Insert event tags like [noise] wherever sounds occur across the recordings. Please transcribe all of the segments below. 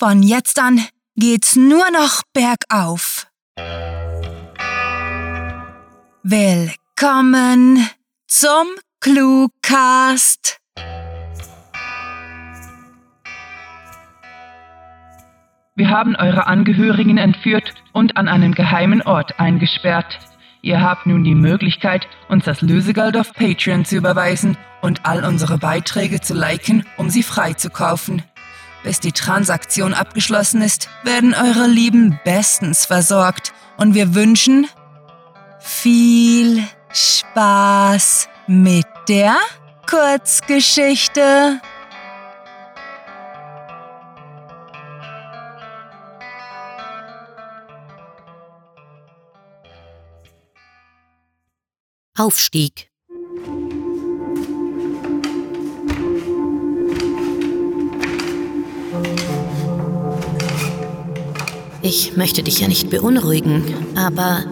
Von jetzt an geht's nur noch bergauf. Willkommen zum Cluecast. Wir haben eure Angehörigen entführt und an einem geheimen Ort eingesperrt. Ihr habt nun die Möglichkeit, uns das Lösegeld auf Patreon zu überweisen und all unsere Beiträge zu liken, um sie freizukaufen. Bis die Transaktion abgeschlossen ist, werden eure Lieben bestens versorgt und wir wünschen viel Spaß mit der Kurzgeschichte. Aufstieg. Ich möchte dich ja nicht beunruhigen, aber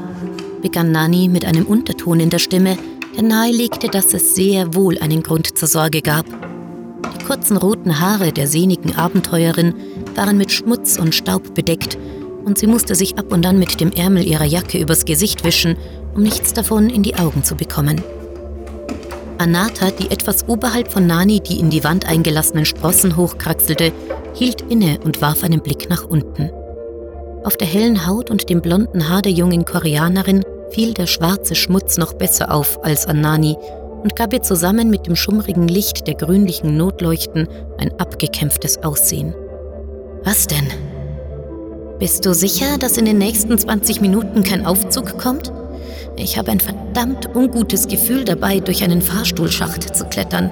begann Nani mit einem Unterton in der Stimme, der nahelegte, dass es sehr wohl einen Grund zur Sorge gab. Die kurzen roten Haare der sehnigen Abenteuerin waren mit Schmutz und Staub bedeckt, und sie musste sich ab und an mit dem Ärmel ihrer Jacke übers Gesicht wischen, um nichts davon in die Augen zu bekommen. Anata, die etwas oberhalb von Nani die in die Wand eingelassenen Sprossen hochkraxelte, hielt inne und warf einen Blick nach unten. Auf der hellen Haut und dem blonden Haar der jungen Koreanerin fiel der schwarze Schmutz noch besser auf als an Nani und gab ihr zusammen mit dem schummrigen Licht der grünlichen Notleuchten ein abgekämpftes Aussehen. Was denn? Bist du sicher, dass in den nächsten 20 Minuten kein Aufzug kommt? Ich habe ein verdammt ungutes Gefühl dabei, durch einen Fahrstuhlschacht zu klettern.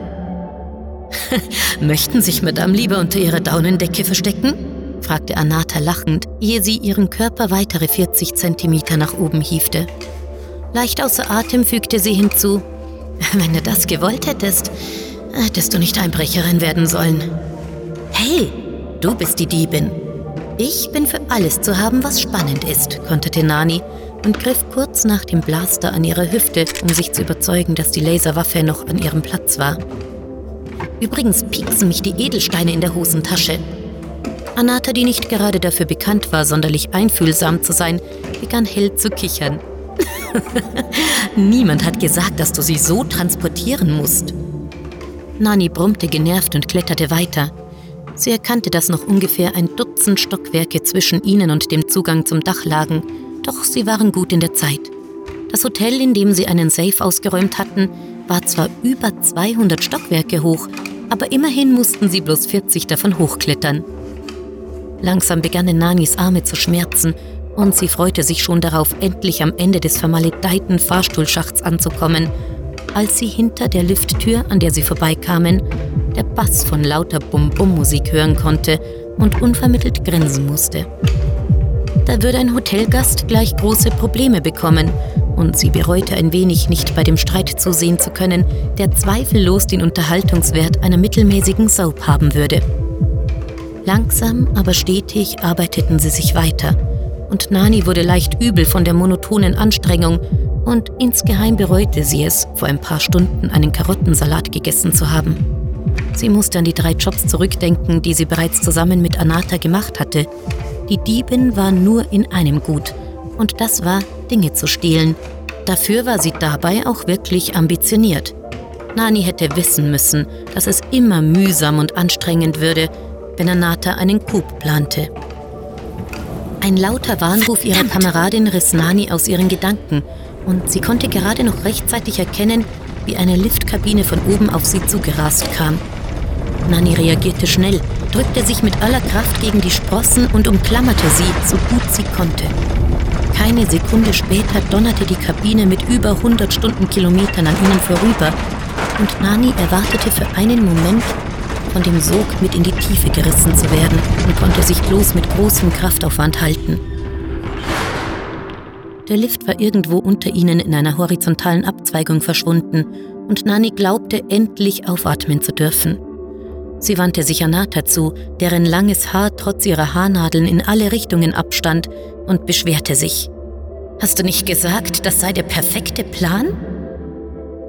[laughs] Möchten sich Madame lieber unter ihrer Daunendecke verstecken? Fragte Anata lachend, ehe sie ihren Körper weitere 40 Zentimeter nach oben hiefte. Leicht außer Atem fügte sie hinzu, [laughs] wenn du das gewollt hättest, hättest du nicht Einbrecherin werden sollen. Hey, du bist die Diebin. Ich bin für alles zu haben, was spannend ist, konterte Nani und griff kurz nach dem Blaster an ihre Hüfte, um sich zu überzeugen, dass die Laserwaffe noch an ihrem Platz war. Übrigens pieksen mich die Edelsteine in der Hosentasche. Anata, die nicht gerade dafür bekannt war, sonderlich einfühlsam zu sein, begann hell zu kichern. [laughs] Niemand hat gesagt, dass du sie so transportieren musst. Nani brummte genervt und kletterte weiter. Sie erkannte, dass noch ungefähr ein Dutzend Stockwerke zwischen ihnen und dem Zugang zum Dach lagen, doch sie waren gut in der Zeit. Das Hotel, in dem sie einen Safe ausgeräumt hatten, war zwar über 200 Stockwerke hoch, aber immerhin mussten sie bloß 40 davon hochklettern. Langsam begannen Nanis Arme zu schmerzen und sie freute sich schon darauf, endlich am Ende des vermaledeiten Fahrstuhlschachts anzukommen, als sie hinter der Lifttür, an der sie vorbeikamen, der Bass von lauter Bum-Bum-Musik hören konnte und unvermittelt grinsen musste. Da würde ein Hotelgast gleich große Probleme bekommen und sie bereute ein wenig, nicht bei dem Streit zusehen zu können, der zweifellos den Unterhaltungswert einer mittelmäßigen Soap haben würde. Langsam, aber stetig arbeiteten sie sich weiter. Und Nani wurde leicht übel von der monotonen Anstrengung und insgeheim bereute sie es, vor ein paar Stunden einen Karottensalat gegessen zu haben. Sie musste an die drei Jobs zurückdenken, die sie bereits zusammen mit Anata gemacht hatte. Die Diebin war nur in einem gut, und das war, Dinge zu stehlen. Dafür war sie dabei auch wirklich ambitioniert. Nani hätte wissen müssen, dass es immer mühsam und anstrengend würde, wenn Anata einen Coup plante. Ein lauter Warnruf ihrer Kameradin riss Nani aus ihren Gedanken und sie konnte gerade noch rechtzeitig erkennen, wie eine Liftkabine von oben auf sie zugerast kam. Nani reagierte schnell, drückte sich mit aller Kraft gegen die Sprossen und umklammerte sie, so gut sie konnte. Keine Sekunde später donnerte die Kabine mit über 100 Stundenkilometern an ihnen vorüber und Nani erwartete für einen Moment, von dem Sog mit in die Tiefe gerissen zu werden und konnte sich bloß mit großem Kraftaufwand halten. Der Lift war irgendwo unter ihnen in einer horizontalen Abzweigung verschwunden und Nani glaubte, endlich aufatmen zu dürfen. Sie wandte sich Anata zu, deren langes Haar trotz ihrer Haarnadeln in alle Richtungen abstand, und beschwerte sich. Hast du nicht gesagt, das sei der perfekte Plan?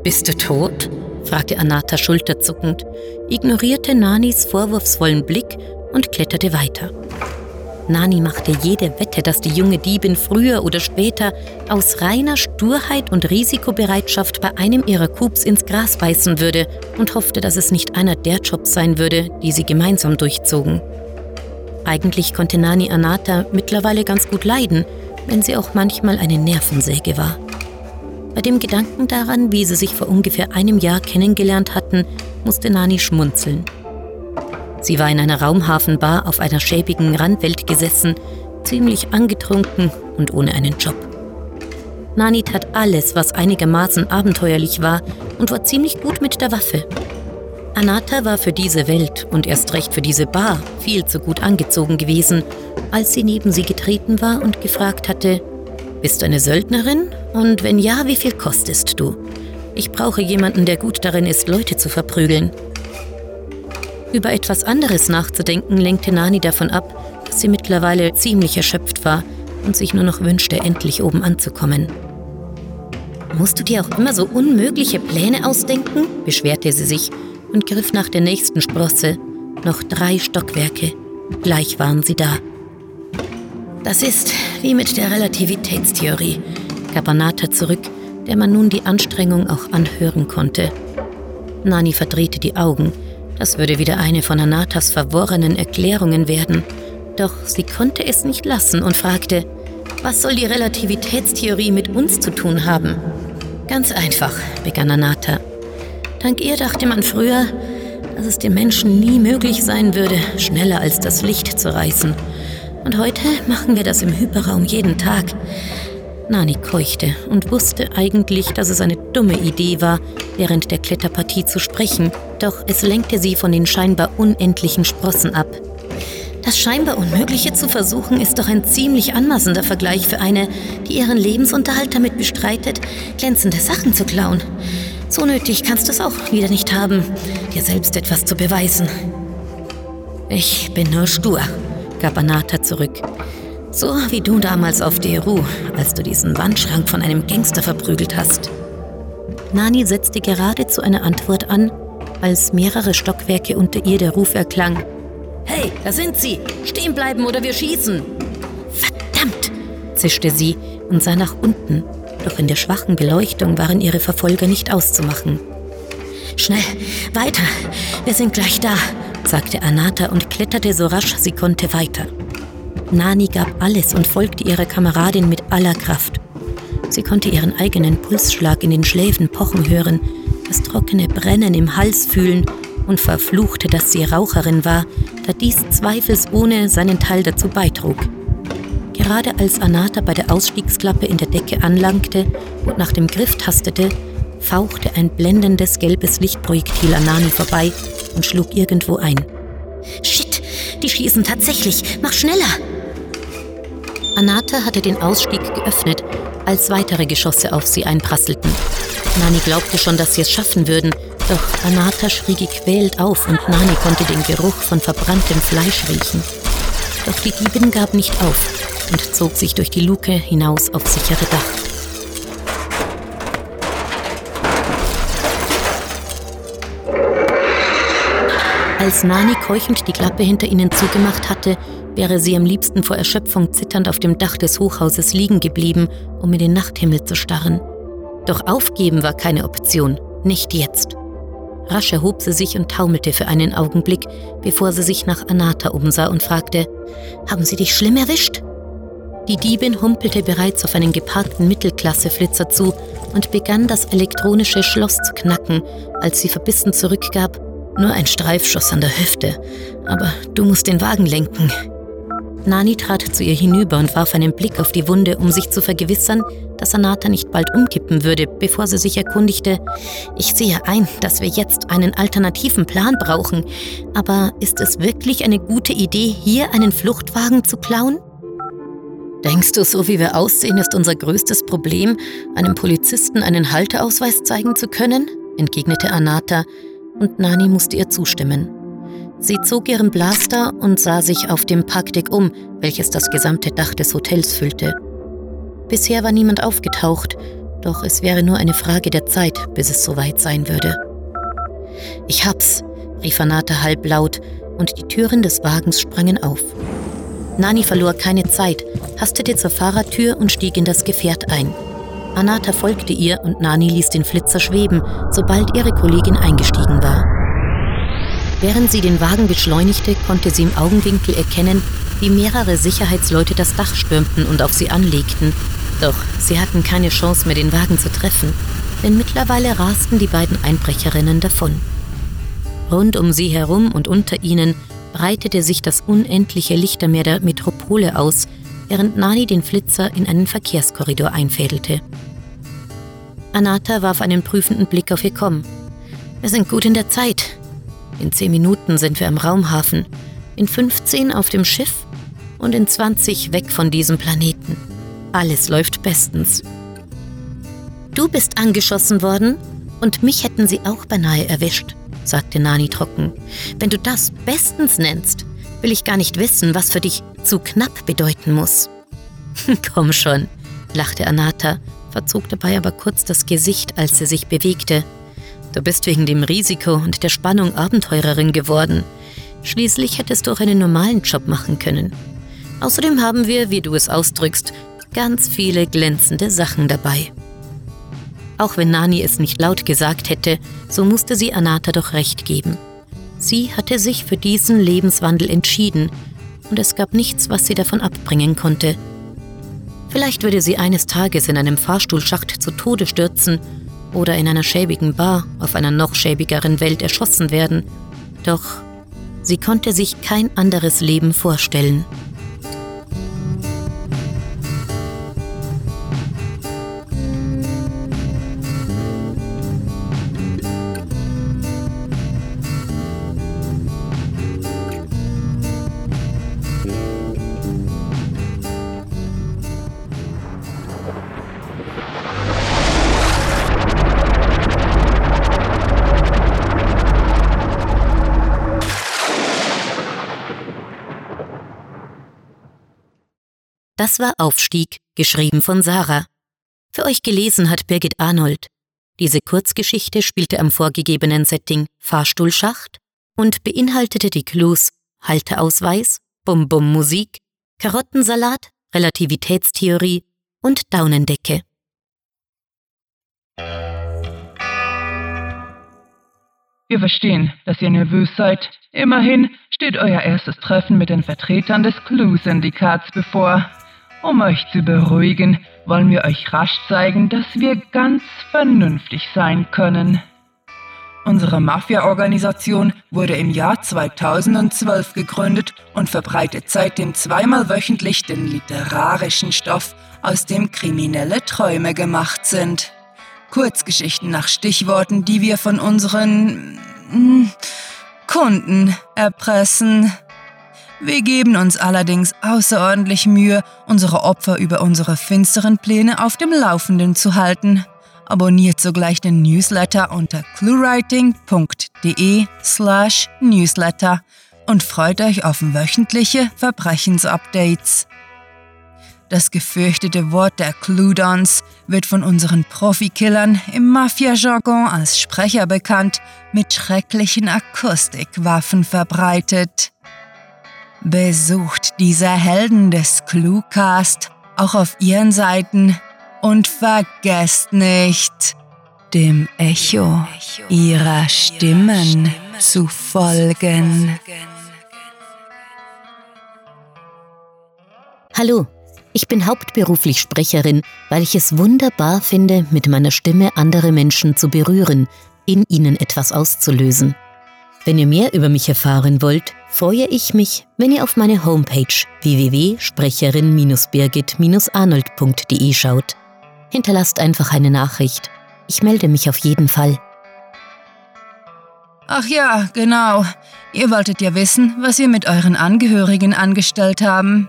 Bist du tot? fragte Anata schulterzuckend, ignorierte Nanis vorwurfsvollen Blick und kletterte weiter. Nani machte jede Wette, dass die junge Diebin früher oder später aus reiner Sturheit und Risikobereitschaft bei einem ihrer Coups ins Gras beißen würde und hoffte, dass es nicht einer der Jobs sein würde, die sie gemeinsam durchzogen. Eigentlich konnte Nani Anata mittlerweile ganz gut leiden, wenn sie auch manchmal eine Nervensäge war. Bei dem Gedanken daran, wie sie sich vor ungefähr einem Jahr kennengelernt hatten, musste Nani schmunzeln. Sie war in einer Raumhafenbar auf einer schäbigen Randwelt gesessen, ziemlich angetrunken und ohne einen Job. Nani tat alles, was einigermaßen abenteuerlich war und war ziemlich gut mit der Waffe. Anata war für diese Welt und erst recht für diese Bar viel zu gut angezogen gewesen, als sie neben sie getreten war und gefragt hatte, Bist du eine Söldnerin? Und wenn ja, wie viel kostest du? Ich brauche jemanden, der gut darin ist, Leute zu verprügeln. Über etwas anderes nachzudenken lenkte Nani davon ab, dass sie mittlerweile ziemlich erschöpft war und sich nur noch wünschte, endlich oben anzukommen. Musst du dir auch immer so unmögliche Pläne ausdenken? beschwerte sie sich und griff nach der nächsten Sprosse. Noch drei Stockwerke. Gleich waren sie da. Das ist wie mit der Relativitätstheorie, gab Anata zurück, der man nun die Anstrengung auch anhören konnte. Nani verdrehte die Augen, das würde wieder eine von Anatas verworrenen Erklärungen werden. Doch sie konnte es nicht lassen und fragte, was soll die Relativitätstheorie mit uns zu tun haben? Ganz einfach, begann Anata. Dank ihr dachte man früher, dass es dem Menschen nie möglich sein würde, schneller als das Licht zu reißen. Und heute machen wir das im Hyperraum jeden Tag. Nani keuchte und wusste eigentlich, dass es eine dumme Idee war, während der Kletterpartie zu sprechen, doch es lenkte sie von den scheinbar unendlichen Sprossen ab. Das scheinbar Unmögliche zu versuchen, ist doch ein ziemlich anmaßender Vergleich für eine, die ihren Lebensunterhalt damit bestreitet, glänzende Sachen zu klauen. So nötig kannst du es auch wieder nicht haben, dir selbst etwas zu beweisen. Ich bin nur stur, gab Anata zurück. So wie du damals auf Deru, als du diesen Wandschrank von einem Gangster verprügelt hast. Nani setzte geradezu eine Antwort an, als mehrere Stockwerke unter ihr der Ruf erklang. Hey, da sind sie! Stehen bleiben oder wir schießen! Verdammt! zischte sie und sah nach unten, doch in der schwachen Beleuchtung waren ihre Verfolger nicht auszumachen. Schnell, weiter! Wir sind gleich da, sagte Anata und kletterte so rasch sie konnte weiter. Nani gab alles und folgte ihrer Kameradin mit aller Kraft. Sie konnte ihren eigenen Pulsschlag in den Schläfen pochen hören, das trockene Brennen im Hals fühlen und verfluchte, dass sie Raucherin war, da dies zweifelsohne seinen Teil dazu beitrug. Gerade als Anata bei der Ausstiegsklappe in der Decke anlangte und nach dem Griff tastete, fauchte ein blendendes gelbes Lichtprojektil an Nani vorbei und schlug irgendwo ein. Shit, die schießen tatsächlich. Mach schneller! Anata hatte den Ausstieg geöffnet, als weitere Geschosse auf sie einprasselten. Nani glaubte schon, dass sie es schaffen würden, doch Anata schrie gequält auf und Nani konnte den Geruch von verbranntem Fleisch riechen. Doch die Diebin gab nicht auf und zog sich durch die Luke hinaus aufs sichere Dach. Als Nani keuchend die Klappe hinter ihnen zugemacht hatte, wäre sie am liebsten vor Erschöpfung zitternd auf dem Dach des Hochhauses liegen geblieben, um in den Nachthimmel zu starren. Doch aufgeben war keine Option, nicht jetzt. Rasch erhob sie sich und taumelte für einen Augenblick, bevor sie sich nach Anata umsah und fragte, Haben Sie dich schlimm erwischt? Die Diebin humpelte bereits auf einen geparkten Mittelklasse-Flitzer zu und begann das elektronische Schloss zu knacken, als sie verbissen zurückgab, nur ein Streifschuss an der Hüfte, aber du musst den Wagen lenken. Nani trat zu ihr hinüber und warf einen Blick auf die Wunde, um sich zu vergewissern, dass Anata nicht bald umkippen würde, bevor sie sich erkundigte. Ich sehe ein, dass wir jetzt einen alternativen Plan brauchen. Aber ist es wirklich eine gute Idee, hier einen Fluchtwagen zu klauen? Denkst du, so wie wir aussehen, ist unser größtes Problem, einem Polizisten einen Halteausweis zeigen zu können? entgegnete Anata, und Nani musste ihr zustimmen. Sie zog ihren Blaster und sah sich auf dem Parkdeck um, welches das gesamte Dach des Hotels füllte. Bisher war niemand aufgetaucht, doch es wäre nur eine Frage der Zeit, bis es soweit sein würde. Ich hab's, rief Anata halblaut, und die Türen des Wagens sprangen auf. Nani verlor keine Zeit, hastete zur Fahrertür und stieg in das Gefährt ein. Anata folgte ihr und Nani ließ den Flitzer schweben, sobald ihre Kollegin eingestiegen war. Während sie den Wagen beschleunigte, konnte sie im Augenwinkel erkennen, wie mehrere Sicherheitsleute das Dach stürmten und auf sie anlegten. Doch sie hatten keine Chance mehr, den Wagen zu treffen, denn mittlerweile rasten die beiden Einbrecherinnen davon. Rund um sie herum und unter ihnen breitete sich das unendliche Lichtermeer der Metropole aus, während Nani den Flitzer in einen Verkehrskorridor einfädelte. Anata warf einen prüfenden Blick auf ihr Kommen. Wir sind gut in der Zeit. In zehn Minuten sind wir am Raumhafen, in 15 auf dem Schiff und in 20 weg von diesem Planeten. Alles läuft bestens. Du bist angeschossen worden und mich hätten sie auch beinahe erwischt, sagte Nani trocken. Wenn du das bestens nennst, will ich gar nicht wissen, was für dich zu knapp bedeuten muss. [laughs] Komm schon, lachte Anata, verzog dabei aber kurz das Gesicht, als sie sich bewegte. Du bist wegen dem Risiko und der Spannung Abenteurerin geworden. Schließlich hättest du auch einen normalen Job machen können. Außerdem haben wir, wie du es ausdrückst, ganz viele glänzende Sachen dabei. Auch wenn Nani es nicht laut gesagt hätte, so musste sie Anata doch recht geben. Sie hatte sich für diesen Lebenswandel entschieden und es gab nichts, was sie davon abbringen konnte. Vielleicht würde sie eines Tages in einem Fahrstuhlschacht zu Tode stürzen oder in einer schäbigen Bar auf einer noch schäbigeren Welt erschossen werden, doch sie konnte sich kein anderes Leben vorstellen. Das war Aufstieg, geschrieben von Sarah. Für euch gelesen hat Birgit Arnold. Diese Kurzgeschichte spielte am vorgegebenen Setting Fahrstuhlschacht und beinhaltete die Clues Halteausweis, Bum-Bum-Musik, Karottensalat, Relativitätstheorie und Daunendecke. Wir verstehen, dass ihr nervös seid. Immerhin steht euer erstes Treffen mit den Vertretern des Clue-Syndikats bevor. Um euch zu beruhigen, wollen wir euch rasch zeigen, dass wir ganz vernünftig sein können. Unsere Mafia-Organisation wurde im Jahr 2012 gegründet und verbreitet seitdem zweimal wöchentlich den literarischen Stoff, aus dem kriminelle Träume gemacht sind. Kurzgeschichten nach Stichworten, die wir von unseren hm, Kunden erpressen. Wir geben uns allerdings außerordentlich Mühe, unsere Opfer über unsere finsteren Pläne auf dem Laufenden zu halten. Abonniert sogleich den Newsletter unter cluewriting.de slash newsletter und freut euch auf wöchentliche Verbrechensupdates. Das gefürchtete Wort der Cludons wird von unseren Profikillern im Mafia-Jargon als Sprecher bekannt, mit schrecklichen Akustikwaffen verbreitet. Besucht diese Helden des Cluecast auch auf ihren Seiten und vergesst nicht, dem Echo ihrer Stimmen zu folgen. Hallo, ich bin hauptberuflich Sprecherin, weil ich es wunderbar finde, mit meiner Stimme andere Menschen zu berühren, in ihnen etwas auszulösen. Wenn ihr mehr über mich erfahren wollt, freue ich mich, wenn ihr auf meine Homepage www.sprecherin-birgit-arnold.de schaut. Hinterlasst einfach eine Nachricht. Ich melde mich auf jeden Fall. Ach ja, genau. Ihr wolltet ja wissen, was wir mit euren Angehörigen angestellt haben.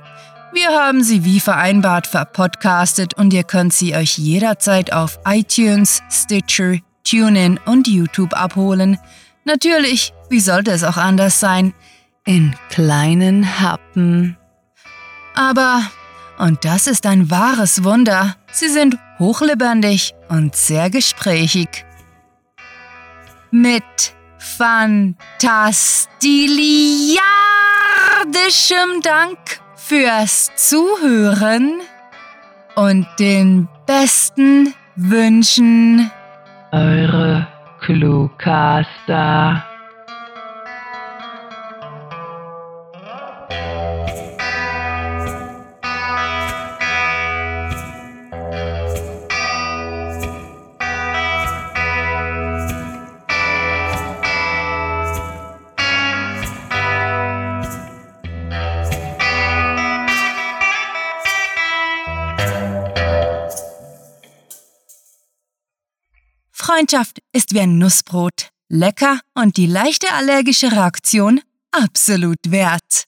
Wir haben sie wie vereinbart verpodcastet und ihr könnt sie euch jederzeit auf iTunes, Stitcher, TuneIn und YouTube abholen. Natürlich, wie sollte es auch anders sein, in kleinen Happen. Aber, und das ist ein wahres Wunder, sie sind hochlebendig und sehr gesprächig. Mit fantastiliardischem Dank fürs Zuhören und den besten Wünschen. Eure Cluecaster. Freundschaft ist wie ein Nussbrot. Lecker und die leichte allergische Reaktion absolut wert.